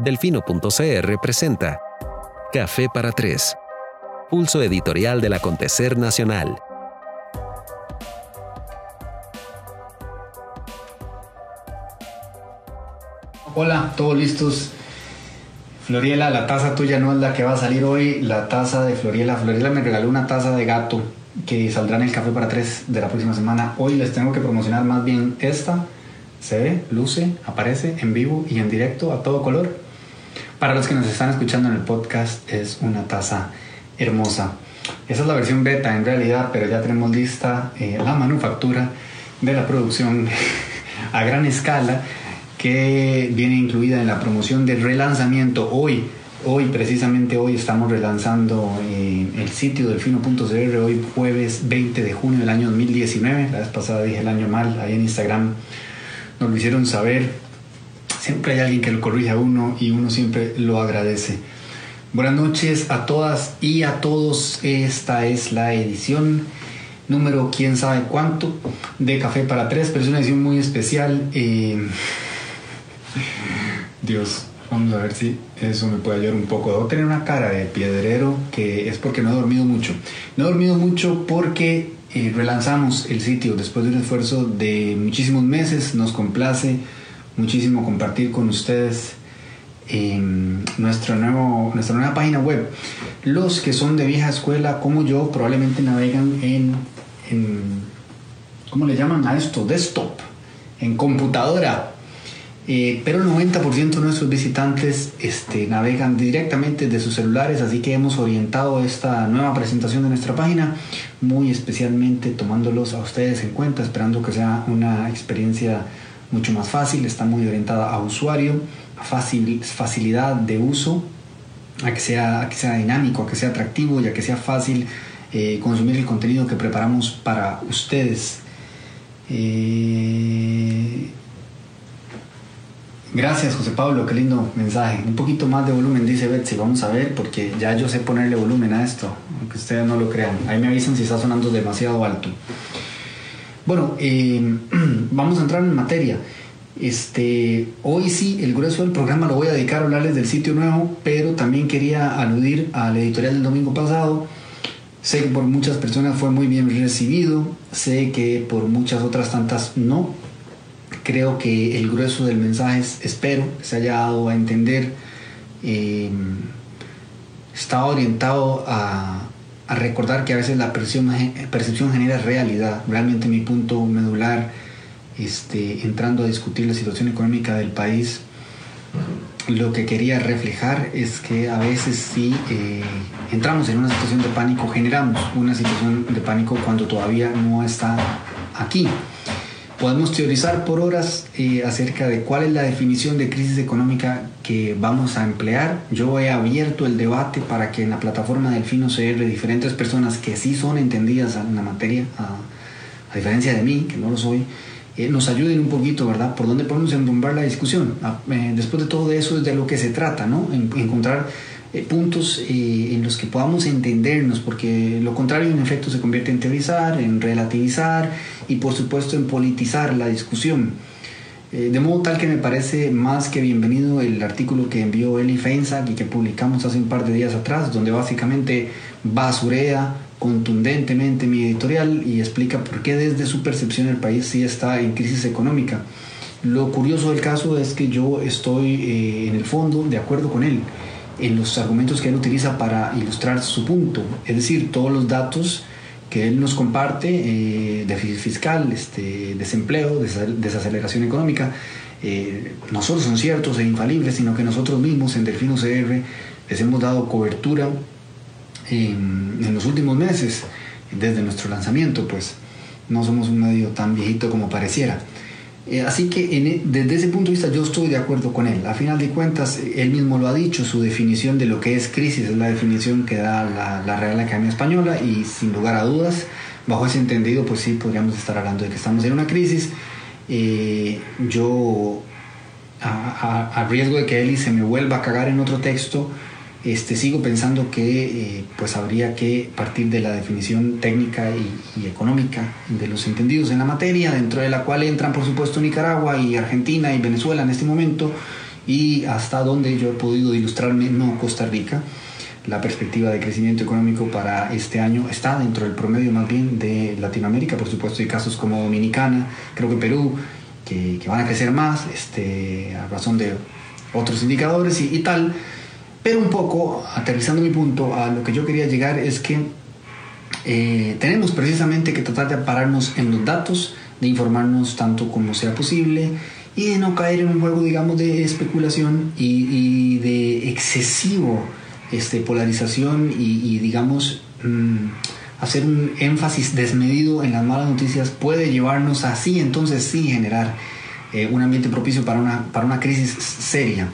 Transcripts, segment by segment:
Delfino.cr presenta Café para Tres, pulso editorial del acontecer nacional. Hola, todos listos. Floriela, la taza tuya no es la que va a salir hoy, la taza de Floriela. Floriela me regaló una taza de gato que saldrá en el Café para Tres de la próxima semana. Hoy les tengo que promocionar más bien esta. Se ve, luce, aparece en vivo y en directo a todo color. Para los que nos están escuchando en el podcast, es una taza hermosa. Esa es la versión beta en realidad, pero ya tenemos lista eh, la manufactura de la producción a gran escala que viene incluida en la promoción del relanzamiento hoy. Hoy, precisamente hoy, estamos relanzando eh, el sitio delfino.cr, hoy jueves 20 de junio del año 2019. La vez pasada dije el año mal, ahí en Instagram nos lo hicieron saber. Siempre hay alguien que lo corrige a uno y uno siempre lo agradece. Buenas noches a todas y a todos. Esta es la edición número quién sabe cuánto de Café para Tres, pero es una edición muy especial. Eh, Dios, vamos a ver si eso me puede ayudar un poco. Debo tener una cara de piedrero que es porque no he dormido mucho. No he dormido mucho porque eh, relanzamos el sitio después de un esfuerzo de muchísimos meses. Nos complace muchísimo compartir con ustedes nuestro nuevo, nuestra nueva página web. Los que son de vieja escuela como yo probablemente navegan en, en ¿cómo le llaman a esto? Desktop, en computadora. Eh, pero el 90% de nuestros visitantes este, navegan directamente de sus celulares, así que hemos orientado esta nueva presentación de nuestra página muy especialmente tomándolos a ustedes en cuenta, esperando que sea una experiencia mucho más fácil, está muy orientada a usuario, a fácil, facilidad de uso, a que, sea, a que sea dinámico, a que sea atractivo y a que sea fácil eh, consumir el contenido que preparamos para ustedes. Eh, Gracias, José Pablo, qué lindo mensaje. Un poquito más de volumen, dice Betsy. Vamos a ver, porque ya yo sé ponerle volumen a esto, aunque ustedes no lo crean. Ahí me avisan si está sonando demasiado alto. Bueno, eh, vamos a entrar en materia. Este, hoy sí, el grueso del programa lo voy a dedicar a hablarles del sitio nuevo, pero también quería aludir al editorial del domingo pasado. Sé que por muchas personas fue muy bien recibido, sé que por muchas otras tantas no, creo que el grueso del mensaje, espero se haya dado a entender, eh, orientado a, recordar que a veces la percepción, percepción genera realidad. Realmente mi punto medular, este, entrando a discutir la situación económica del país, lo que quería reflejar es que a veces sí eh, entramos en una situación de pánico, generamos una situación de pánico cuando todavía no está aquí. Podemos teorizar por horas eh, acerca de cuál es la definición de crisis económica que vamos a emplear. Yo he abierto el debate para que en la plataforma del Fino CR diferentes personas que sí son entendidas en la materia, a, diferencia de mí, que no lo soy, eh, nos ayuden un poquito, ¿verdad? Por dónde podemos enrumbar la discusión. Ah, eh, después de todo eso es de lo que se trata, ¿no? En, encontrar eh, puntos eh, en los que podamos entendernos, porque lo contrario en efecto se convierte en teorizar, en relativizar y por supuesto en politizar la discusión. Eh, de modo tal que me parece más que bienvenido el artículo que envió Eli Feinsack y que publicamos hace un par de días atrás, donde básicamente basurea contundentemente mi editorial y explica por qué desde su percepción el país sí está en crisis económica. Lo curioso del caso es que yo estoy en el fondo de acuerdo con él en los argumentos que él utiliza para ilustrar su punto, es decir, todos los datos que él nos comparte, eh, déficit fiscal, este, desempleo, desaceleración económica, eh, no solo son ciertos e infalibles, sino que nosotros mismos en Delfino CR les hemos dado cobertura en, en los últimos meses, desde nuestro lanzamiento, pues no somos un medio tan viejito como pareciera. Eh, así que e, desde ese punto de vista yo estoy de acuerdo con él. A final de cuentas, él mismo lo ha dicho, su definición de lo que es crisis es la definición que da la, la Real Academia Española y sin lugar a dudas, bajo ese entendido, pues sí, podríamos estar hablando de que estamos en una crisis. Eh, yo, a, a, riesgo de que Eli se me vuelva a cagar en otro texto, este, sigo pensando que eh, pues habría que partir de la definición técnica y, económica de los entendidos en la materia, dentro de la cual entran por supuesto Nicaragua y Argentina y Venezuela en este momento, y hasta donde yo he podido ilustrarme, no Costa Rica, la perspectiva de crecimiento económico para este año está dentro del promedio más bien de Latinoamérica, por supuesto hay casos como Dominicana, creo que Perú, que, van a crecer más este, a razón de otros indicadores y, tal, pero un poco, aterrizando mi punto, a lo que yo quería llegar es que eh, tenemos precisamente que tratar de pararnos en los datos, de informarnos tanto como sea posible y de no caer en un juego, digamos, de especulación y, de excesivo este, polarización y, digamos, mm, hacer un énfasis desmedido en las malas noticias puede llevarnos así, entonces sí, generar eh, un ambiente propicio para una, para una crisis seria.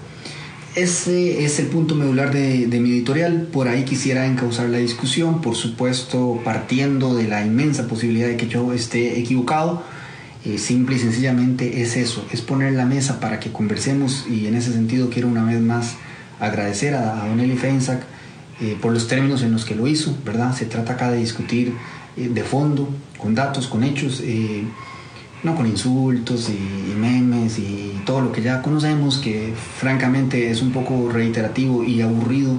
Ese es el punto medular de, mi editorial. Por ahí quisiera encauzar la discusión, por supuesto, partiendo de la inmensa posibilidad de que yo esté equivocado. Eh, simple y sencillamente es eso, es poner la mesa para que conversemos y en ese sentido quiero una vez más agradecer a, a Don Eli Feinsack eh, por los términos en los que lo hizo, ¿verdad? Se trata acá de discutir eh, de fondo, con datos, con hechos, eh, no con insultos y, memes y todo lo que ya conocemos, que francamente es un poco reiterativo y aburrido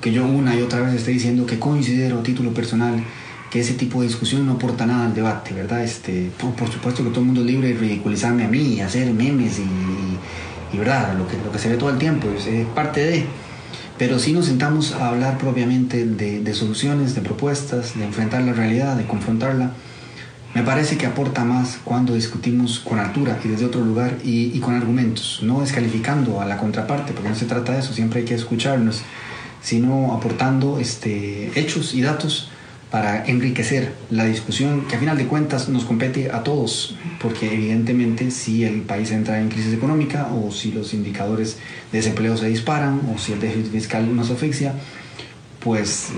que yo una y otra vez esté diciendo que considero a título personal que ese tipo de discusión no aporta nada al debate, ¿verdad? Este, por, supuesto que todo el mundo es libre de ridiculizarme a mí hacer memes y, ¿verdad? Lo que, lo que se ve todo el tiempo, es parte de pero si nos sentamos a hablar propiamente de, soluciones, de propuestas, de enfrentar la realidad, de confrontarla, me parece que aporta más cuando discutimos con altura y desde otro lugar y, con argumentos, no descalificando a la contraparte, porque no se trata de eso, siempre hay que escucharnos, sino aportando este, hechos y datos para enriquecer la discusión que a final de cuentas nos compete a todos, porque evidentemente si el país entra en crisis económica o si los indicadores de desempleo se disparan o si el déficit fiscal nos asfixia, pues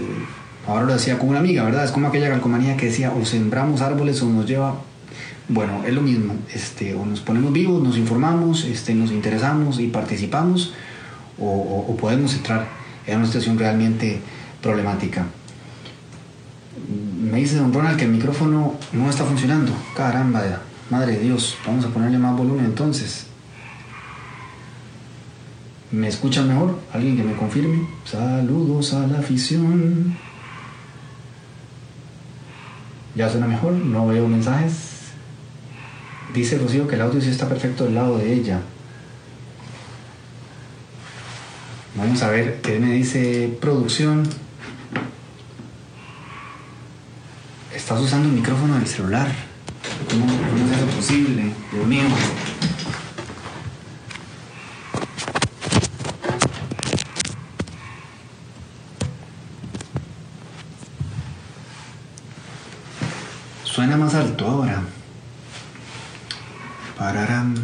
ahora lo decía con una amiga, ¿verdad? Es como aquella calcomanía que decía o sembramos árboles o nos lleva, bueno, es lo mismo, este, o nos ponemos vivos, nos informamos, este, nos interesamos y participamos, o, o podemos entrar en una situación realmente problemática me dice don Ronald que el micrófono no está funcionando. Caramba, madre de Dios, vamos a ponerle más volumen entonces. ¿Me escuchan mejor? ¿Alguien que me confirme? Saludos a la afición. ¿Ya suena mejor? No veo mensajes. Dice Rocío que el audio sí está perfecto del lado de ella. Vamos a ver qué me dice producción. Estás usando el micrófono del celular. ¿Cómo, es eso posible? Dios mío. Suena más alto ahora. Pararam.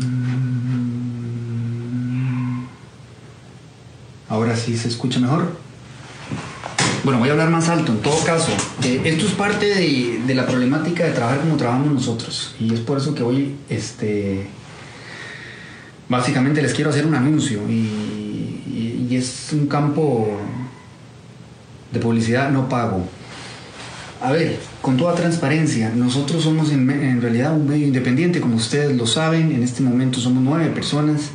Ahora sí se escucha mejor. Bueno, voy a hablar más alto. En todo caso, eh, esto es parte de, la problemática de trabajar como trabajamos nosotros. Y es por eso que hoy, este, básicamente les quiero hacer un anuncio. Y, es un campo de publicidad no pago. A ver, con toda transparencia, nosotros somos en, en realidad un medio independiente, como ustedes lo saben. En este momento somos nueve personas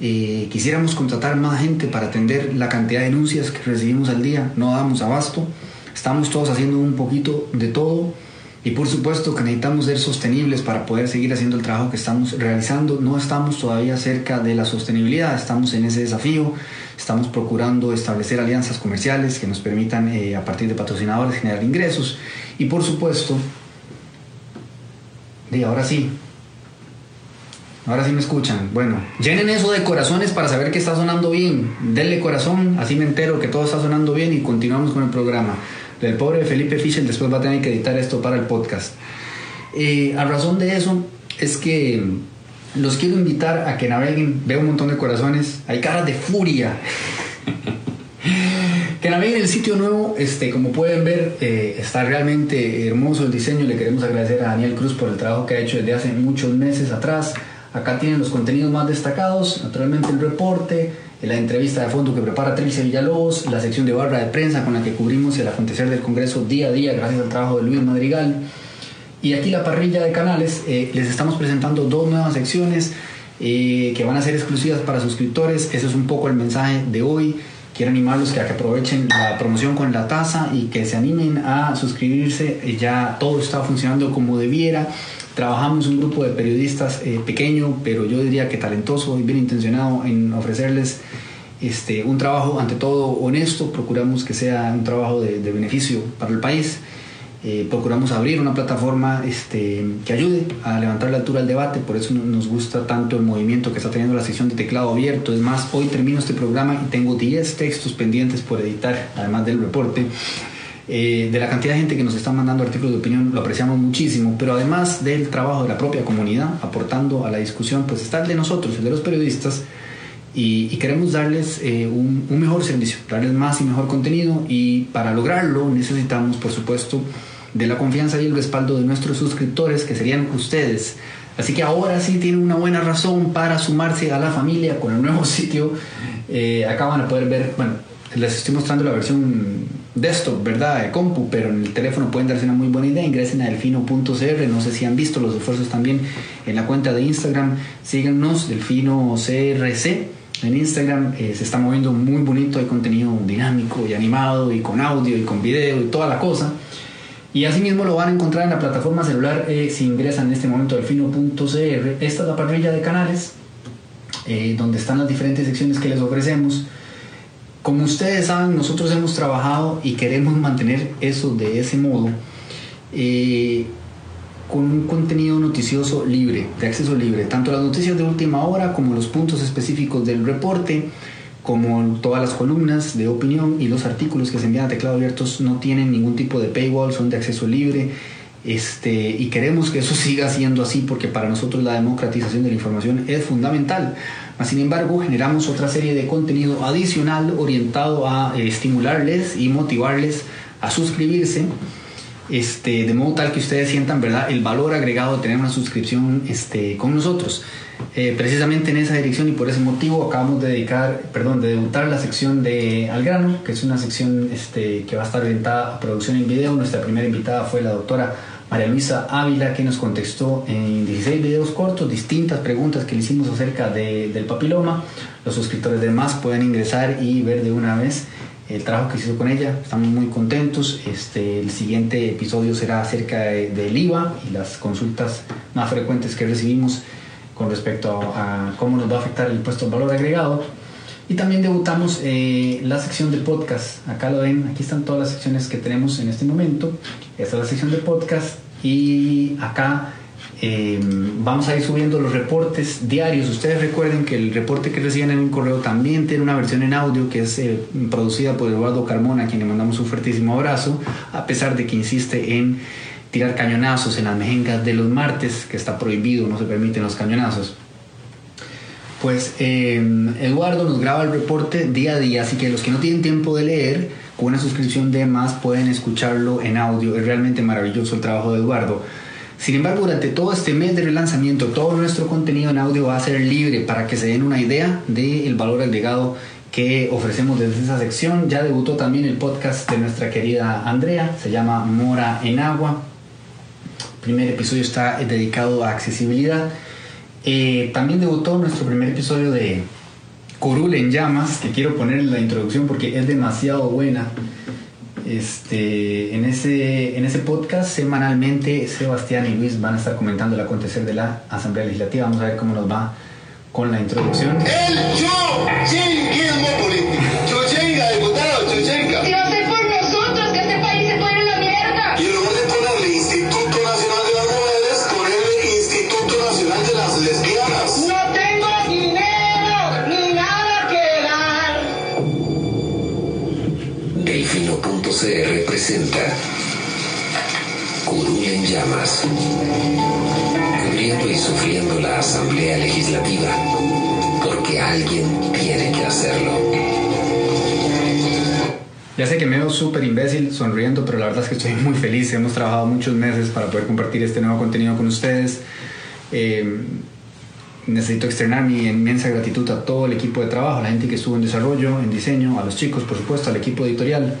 eh, quisiéramos contratar más gente para atender la cantidad de denuncias que recibimos al día, no damos abasto, estamos todos haciendo un poquito de todo. Y por supuesto que necesitamos ser sostenibles para poder seguir haciendo el trabajo que estamos realizando. No estamos todavía cerca de la sostenibilidad, estamos en ese desafío, estamos procurando establecer alianzas comerciales que nos permitan eh, a partir de patrocinadores generar ingresos. Y por supuesto, de ahora sí, Ahora sí me escuchan. Bueno, llenen eso de corazones para saber que está sonando bien. Denle corazón, así me entero que todo está sonando bien y continuamos con el programa. El pobre Felipe Fischer después va a tener que editar esto para el podcast. Eh, a razón de eso es que los quiero invitar a que naveguen. Veo un montón de corazones. Hay caras de furia. que naveguen el sitio nuevo. Este, como pueden ver, eh, está realmente hermoso el diseño. Le queremos agradecer a Daniel Cruz por el trabajo que ha hecho desde hace muchos meses atrás. Acá tienen los contenidos más destacados, naturalmente el reporte, la entrevista de fondo que prepara Trilce Villalobos, la sección de barra de prensa con la que cubrimos el acontecer del Congreso día a día gracias al trabajo de Luis Madrigal. Y aquí la parrilla de canales, eh, les estamos presentando dos nuevas secciones. eh, que van a ser exclusivas para suscriptores. Ese es un poco el mensaje de hoy. Quiero animarlos a que aprovechen la promoción con la tasa y que se animen a suscribirse. Ya todo está funcionando como debiera. Trabajamos un grupo de periodistas eh, pequeño, pero yo diría que talentoso y bien intencionado en ofrecerles este, un trabajo ante todo honesto. Procuramos que sea un trabajo de beneficio para el país. Eh, procuramos abrir una plataforma este, que ayude a levantar la altura del debate, por eso nos gusta tanto el movimiento que está teniendo la sección de teclado abierto. Es más, hoy termino este programa y tengo 10 textos pendientes por editar, además del reporte. Eh, de la cantidad de gente que nos está mandando artículos de opinión, lo apreciamos muchísimo, pero además del trabajo de la propia comunidad, aportando a la discusión, pues está el de nosotros, el de los periodistas, y, queremos darles eh, un, mejor servicio, darles más y mejor contenido, y para lograrlo necesitamos, por supuesto, de la confianza y el respaldo de nuestros suscriptores, que serían ustedes. Así que ahora sí tienen una buena razón para sumarse a la familia con el nuevo sitio. Eh, acá van a poder ver, bueno, les estoy mostrando la versión desktop, ¿verdad? De compu, pero en el teléfono pueden darse una muy buena idea. Ingresen a delfino.cr. No sé si han visto los esfuerzos también en la cuenta de Instagram. Síganos, delfino CRC. En Instagram eh, se está moviendo muy bonito, hay contenido dinámico y animado y con audio y con video y toda la cosa. Y asimismo lo van a encontrar en la plataforma celular eh, si ingresan en este momento al fino.cr. Esta es la parrilla de canales eh, donde están las diferentes secciones que les ofrecemos. Como ustedes saben, nosotros hemos trabajado y queremos mantener eso de ese modo eh, con un contenido noticioso libre, de acceso libre, tanto las noticias de última hora como los puntos específicos del reporte como todas las columnas de opinión y los artículos que se envían a teclado abiertos no tienen ningún tipo de paywall, son de acceso libre. Este, y queremos que eso siga siendo así porque para nosotros la democratización de la información es fundamental. Sin embargo, generamos otra serie de contenido adicional orientado a eh, estimularles y motivarles a suscribirse, este, de modo tal que ustedes sientan ¿verdad? el valor agregado de tener una suscripción este, con nosotros. Eh, precisamente en esa dirección y por ese motivo acabamos de dedicar, perdón, de debutar la sección de Al grano, que es una sección este, que va a estar orientada a producción en video. Nuestra primera invitada fue la doctora María Luisa Ávila, que nos contestó en 16 videos cortos distintas preguntas que le hicimos acerca del papiloma. Los suscriptores de más pueden ingresar y ver de una vez el trabajo que se hizo con ella. Estamos muy contentos. Este, el siguiente episodio será acerca del IVA y las consultas más frecuentes que recibimos con respecto a, cómo nos va a afectar el impuesto al valor agregado. Y también debutamos eh, la sección de podcast. Acá lo ven, aquí están todas las secciones que tenemos en este momento. Esta es la sección de podcast y acá eh, vamos a ir subiendo los reportes diarios. Ustedes recuerden que el reporte que reciben en un correo también tiene una versión en audio que es eh, producida por Eduardo Carmona, a quien le mandamos un fuertísimo abrazo, a pesar de que insiste en tirar cañonazos en las mejengas de los martes, que está prohibido, no se permiten los cañonazos. Pues eh, Eduardo nos graba el reporte día a día, así que los que no tienen tiempo de leer, con una suscripción de más pueden escucharlo en audio. Es realmente maravilloso el trabajo de Eduardo. Sin embargo, durante todo este mes de relanzamiento, todo nuestro contenido en audio va a ser libre para que se den una idea del valor agregado que ofrecemos desde esa sección. Ya debutó también el podcast de nuestra querida Andrea, se llama Mora en Agua primer episodio está dedicado a accesibilidad. Eh, también debutó nuestro primer episodio de Corul en llamas, que quiero poner en la introducción porque es demasiado buena. Este, en, ese, en ese podcast semanalmente Sebastián y Luis van a estar comentando el acontecer de la Asamblea Legislativa. Vamos a ver cómo nos va con la introducción. El yo, presenta Curul llamas, cubriendo y sufriendo la Asamblea Legislativa, porque alguien tiene que hacerlo. Ya sé que me veo súper imbécil sonriendo, pero la verdad es que estoy muy feliz. Hemos trabajado muchos meses para poder compartir este nuevo contenido con ustedes. Eh, necesito externar mi inmensa gratitud a todo el equipo de trabajo, a la gente que estuvo en desarrollo, en diseño, a los chicos, por supuesto, al equipo editorial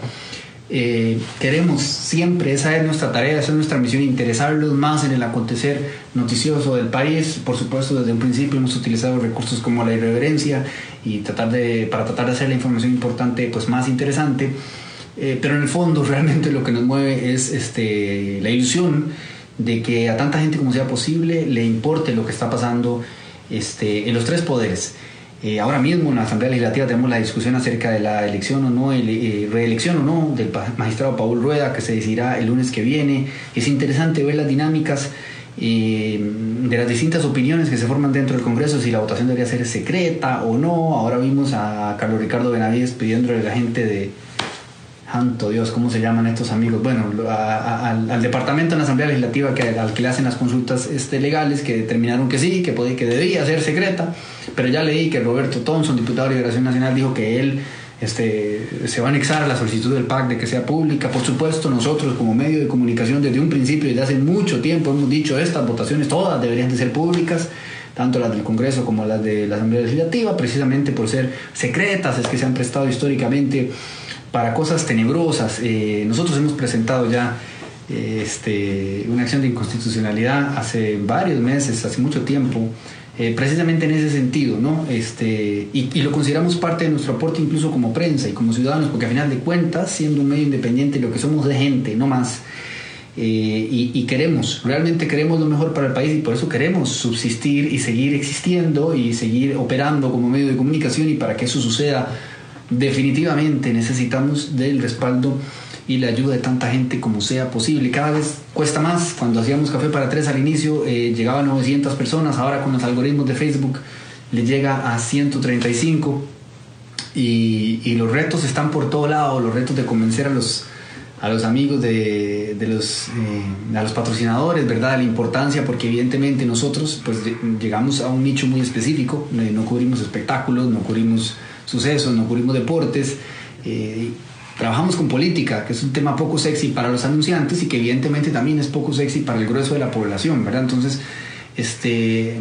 Eh, queremos siempre, esa es nuestra tarea, esa es nuestra misión, interesarlos más en el acontecer noticioso del país. Por supuesto, desde un principio hemos utilizado recursos como la irreverencia y tratar de, para tratar de hacer la información importante pues, más interesante. Eh, pero en el fondo realmente lo que nos mueve es este, la ilusión de que a tanta gente como sea posible le importe lo que está pasando este, en los tres poderes. Eh, ahora mismo en la Asamblea Legislativa tenemos la discusión acerca de la elección o no, eh, reelección o no del magistrado Paul Rueda, que se decidirá el lunes que viene. Es interesante ver las dinámicas eh, de las distintas opiniones que se forman dentro del Congreso, si la votación debería ser secreta o no. Ahora vimos a Carlos Ricardo Benavides pidiéndole a la gente de, Santo Dios, ¿cómo se llaman estos amigos? Bueno, al, departamento en la Asamblea Legislativa que, al que le hacen las consultas este, legales, que determinaron que sí, que, podía, que debía ser secreta, pero ya leí que Roberto Thompson, diputado de Liberación Nacional, dijo que él este, se va a anexar a la solicitud del PAC de que sea pública. Por supuesto, nosotros como medio de comunicación desde un principio, desde hace mucho tiempo, hemos dicho estas votaciones todas deberían de ser públicas tanto las del Congreso como las de la Asamblea Legislativa, precisamente por ser secretas, es que se han prestado históricamente para cosas tenebrosas. Eh, nosotros hemos presentado ya eh, este, una acción de inconstitucionalidad hace varios meses, hace mucho tiempo, eh, precisamente en ese sentido, ¿no? Este, y, lo consideramos parte de nuestro aporte incluso como prensa y como ciudadanos, porque a final de cuentas, siendo un medio independiente, lo que somos de gente, no más. y, y, queremos, realmente queremos lo mejor para el país y por eso queremos subsistir y seguir existiendo y seguir operando como medio de comunicación y para que eso suceda definitivamente necesitamos del respaldo y la ayuda de tanta gente como sea posible. Cada vez cuesta más. Cuando hacíamos Café para Tres al inicio eh, llegaban 900 personas, ahora con los algoritmos de Facebook le llega a 135 y, y los retos están por todo lado, los retos de convencer a los, a los amigos de, de los, eh, a los patrocinadores, ¿verdad? La importancia, porque evidentemente nosotros pues llegamos a un nicho muy específico, eh, no cubrimos espectáculos, no cubrimos sucesos, no cubrimos deportes. Eh, trabajamos con política, que es un tema poco sexy para los anunciantes y que evidentemente también es poco sexy para el grueso de la población, ¿verdad? Entonces, este,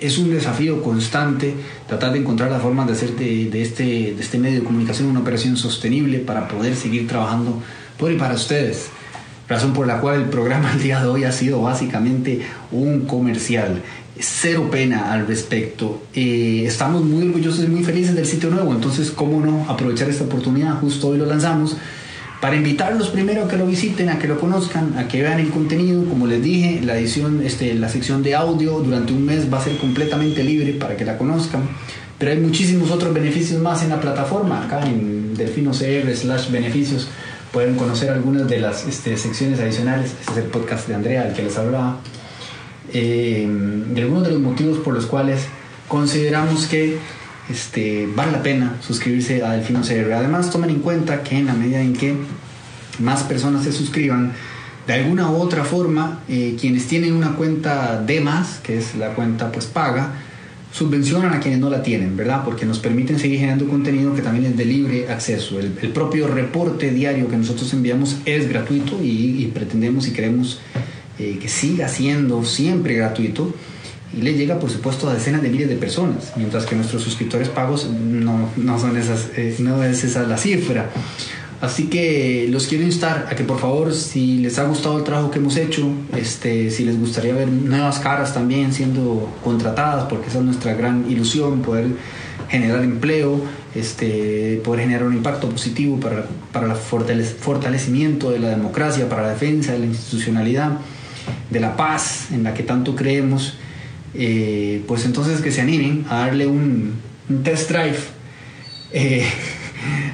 es un desafío constante tratar de encontrar las formas de hacer de, este, de este medio de comunicación una operación sostenible para poder seguir trabajando por y para ustedes. Razón por la cual el programa el día de hoy ha sido básicamente un comercial cero pena al respecto. Eh, estamos muy orgullosos y muy felices del sitio nuevo, entonces, ¿cómo no aprovechar esta oportunidad? Justo hoy lo lanzamos para invitarlos primero a que lo visiten, a que lo conozcan, a que vean el contenido. Como les dije, la edición, este, la sección de audio durante un mes va a ser completamente libre para que la conozcan. Pero hay muchísimos otros beneficios más en la plataforma, acá en Delfino CR slash beneficios. Pueden conocer algunas de las este, secciones adicionales. Este es el podcast de Andrea, al que les hablaba eh, de algunos de los motivos por los cuales consideramos que este, vale la pena suscribirse a Delfino CR. Además, tomen en cuenta que en la medida en que más personas se suscriban, de alguna u otra forma, eh, quienes tienen una cuenta de más, que es la cuenta pues paga, subvencionan a quienes no la tienen, ¿verdad? Porque nos permiten seguir generando contenido que también es de libre acceso. El, propio reporte diario que nosotros enviamos es gratuito y, y pretendemos y queremos eh, que siga siendo siempre gratuito y le llega por supuesto a decenas de miles de personas, mientras que nuestros suscriptores pagos no, no son esas, eh, no es esa la cifra. Así que los quiero instar a que por favor, si les ha gustado el trabajo que hemos hecho, este, si les gustaría ver nuevas caras también siendo contratadas, porque esa es nuestra gran ilusión, poder generar empleo, este, poder generar un impacto positivo para, para el fortalecimiento de la democracia, para la defensa de la institucionalidad de la paz en la que tanto creemos, eh, pues entonces que se animen a darle un, test drive. Eh,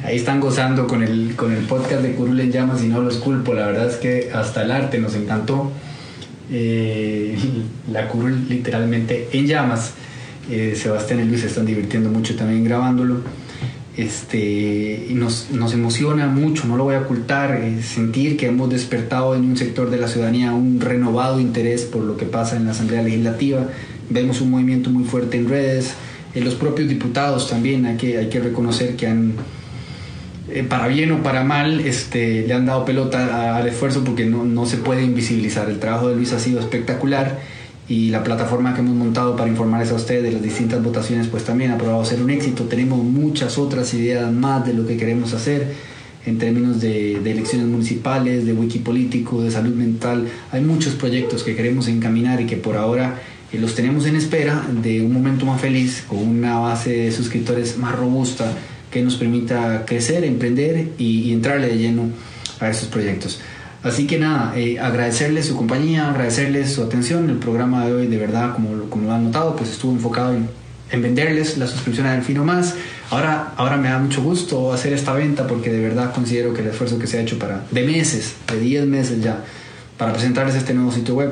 ahí están gozando con el, con el podcast de Curul en llamas y no los culpo, la verdad es que hasta el arte nos encantó. Eh, la Curul literalmente en llamas. Sebastián y Luis se están divirtiendo mucho también grabándolo este, nos, nos, emociona mucho, no lo voy a ocultar, eh, sentir que hemos despertado en un sector de la ciudadanía un renovado interés por lo que pasa en la Asamblea Legislativa. Vemos un movimiento muy fuerte en redes, en los propios diputados también hay que, hay que reconocer que han, eh, para bien o para mal, este, le han dado pelota al esfuerzo porque no, no se puede invisibilizar. El trabajo de Luis ha sido espectacular y la plataforma que hemos montado para informarles a ustedes de las distintas votaciones pues también ha probado ser un éxito. Tenemos muchas otras ideas más de lo que queremos hacer. en términos de, elecciones municipales, de wiki político, de salud mental. Hay muchos proyectos que queremos encaminar y que por ahora eh, los tenemos en espera de un momento más feliz, con una base de suscriptores más robusta que nos permita crecer, emprender y, entrarle de lleno a esos proyectos. Así que nada, eh, agradecerles su compañía, agradecerles su atención. El programa de hoy, de verdad, como, como lo han notado, pues estuvo enfocado en, en venderles la suscripción a Delfino Más Ahora, ahora me da mucho gusto hacer esta venta porque de verdad considero que el esfuerzo que se ha hecho para, de meses, de 10 meses ya, para presentarles este nuevo sitio web,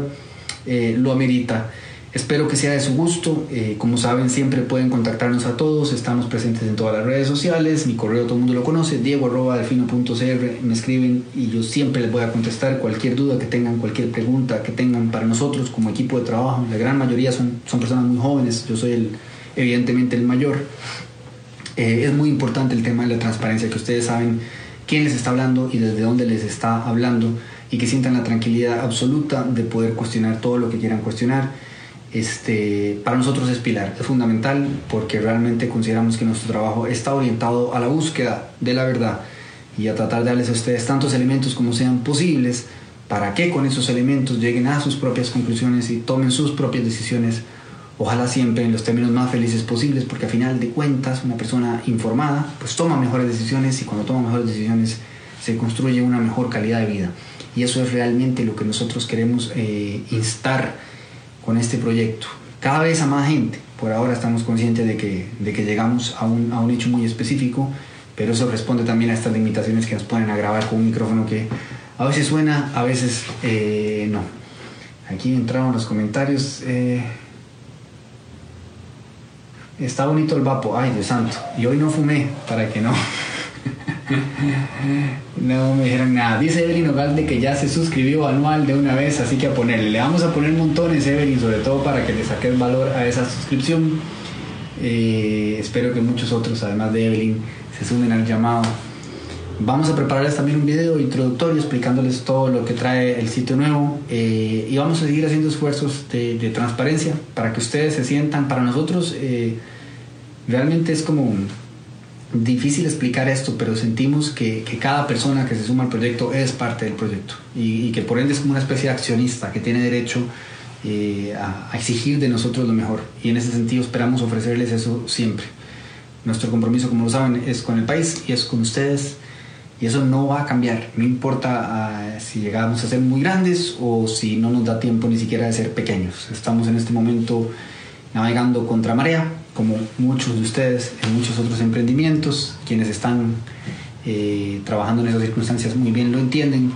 eh, lo amerita. Espero que sea de su gusto. Eh, como saben, siempre pueden contactarnos a todos. Estamos presentes en todas las redes sociales. Mi correo todo el mundo lo conoce, diego.delfino.cr. Me escriben y yo siempre les voy a contestar cualquier duda que tengan, cualquier pregunta que tengan para nosotros como equipo de trabajo. La gran mayoría son, son personas muy jóvenes. Yo soy el, evidentemente el mayor. Eh, es muy importante el tema de la transparencia, que ustedes saben quién les está hablando y desde dónde les está hablando y que sientan la tranquilidad absoluta de poder cuestionar todo lo que quieran cuestionar. Este, para nosotros es pilar, es fundamental porque realmente consideramos que nuestro trabajo está orientado a la búsqueda de la verdad y a tratar de darles a ustedes tantos elementos como sean posibles para que con esos elementos lleguen a sus propias conclusiones y tomen sus propias decisiones ojalá siempre en los términos más felices posibles, porque al final de cuentas una persona informada pues toma mejores decisiones y cuando toma mejores decisiones se construye una mejor calidad de vida. Y eso es realmente lo que nosotros queremos eh, instar con este proyecto. Cada vez a más gente, por ahora estamos conscientes de que, de que llegamos a un, a un hecho muy específico, pero eso responde también a estas limitaciones que nos ponen a grabar con un micrófono que a veces suena, a veces eh, no. Aquí entraron los comentarios. Eh, está bonito el vapo, ay Dios santo, y hoy no fumé para que no. no me dijeron nada. Dice Evelyn Ogalde que ya se suscribió anual de una vez, así que a ponerle. Le vamos a poner montones, Evelyn, sobre todo para que le saques valor a esa suscripción. Eh, espero que muchos otros, además de Evelyn, se sumen al llamado. Vamos a prepararles también un video introductorio explicándoles todo lo que trae el sitio nuevo eh, y vamos a seguir haciendo esfuerzos de, transparencia para que ustedes se sientan. Para nosotros eh, realmente es como difícil explicar esto, pero sentimos que, cada persona que se suma al proyecto es parte del proyecto. Y, que por ende es como una especie de accionista que tiene derecho eh, a exigir de nosotros lo mejor. Y en ese sentido esperamos ofrecerles eso siempre. Nuestro compromiso, como lo saben, es con el país y es con ustedes. Y eso no va a cambiar, no importa ah, si llegamos a ser muy grandes o si no nos da tiempo ni siquiera de ser pequeños. Estamos en este momento navegando contra marea, como muchos de ustedes en muchos otros emprendimientos, quienes están eh, trabajando en esas circunstancias muy bien lo entienden,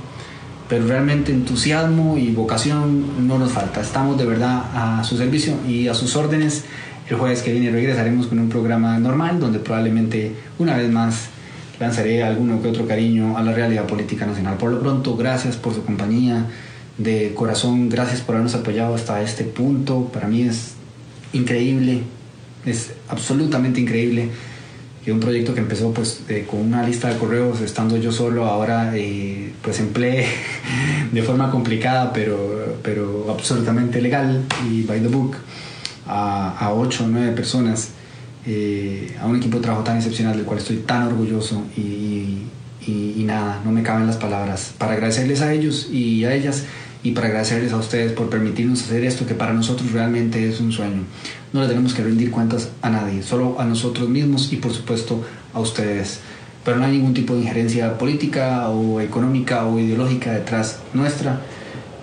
pero realmente entusiasmo y vocación no nos falta. Estamos de verdad a su servicio y a sus órdenes. El jueves que viene regresaremos con un programa normal donde probablemente una vez más lanzaré alguno que otro cariño a la realidad política nacional. Por lo pronto, gracias por su compañía de corazón, gracias por habernos apoyado hasta este punto. Para mí es increíble, es absolutamente increíble que un proyecto que empezó pues con una lista de correos, estando yo solo, ahora eh, pues emplee de forma complicada, pero, pero absolutamente legal y by the book a, a 8 o 9 personas eh, a un equipo de trabajo tan excepcional del cual estoy tan orgulloso y, nada, no me caben las palabras. Para agradecerles a ellos y a ellas y para agradecerles a ustedes por permitirnos hacer esto que para nosotros realmente es un sueño. No le tenemos que rendir cuentas a nadie, solo a nosotros mismos y por supuesto a ustedes. Pero no hay ningún tipo de injerencia política o económica o ideológica detrás nuestra.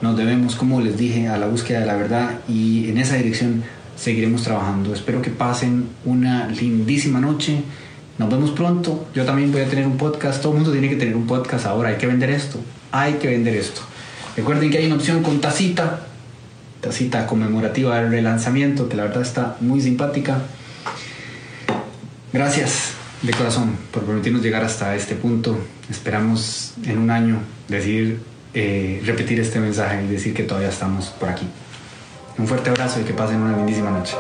Nos debemos, como les dije, a la búsqueda de la verdad y en esa dirección seguiremos trabajando. Espero que pasen una lindísima noche. Nos vemos pronto. Yo también voy a tener un podcast. Todo el mundo tiene que tener un podcast ahora. Hay que vender esto. Hay que vender esto. Recuerden que hay una opción con tacita. Tacita conmemorativa del relanzamiento, que la verdad está muy simpática. Gracias de corazón por permitirnos llegar hasta este punto. Esperamos en un año decir, eh, repetir este mensaje y decir que todavía estamos por aquí. Un fuerte abrazo y que pasen una lindísima noche.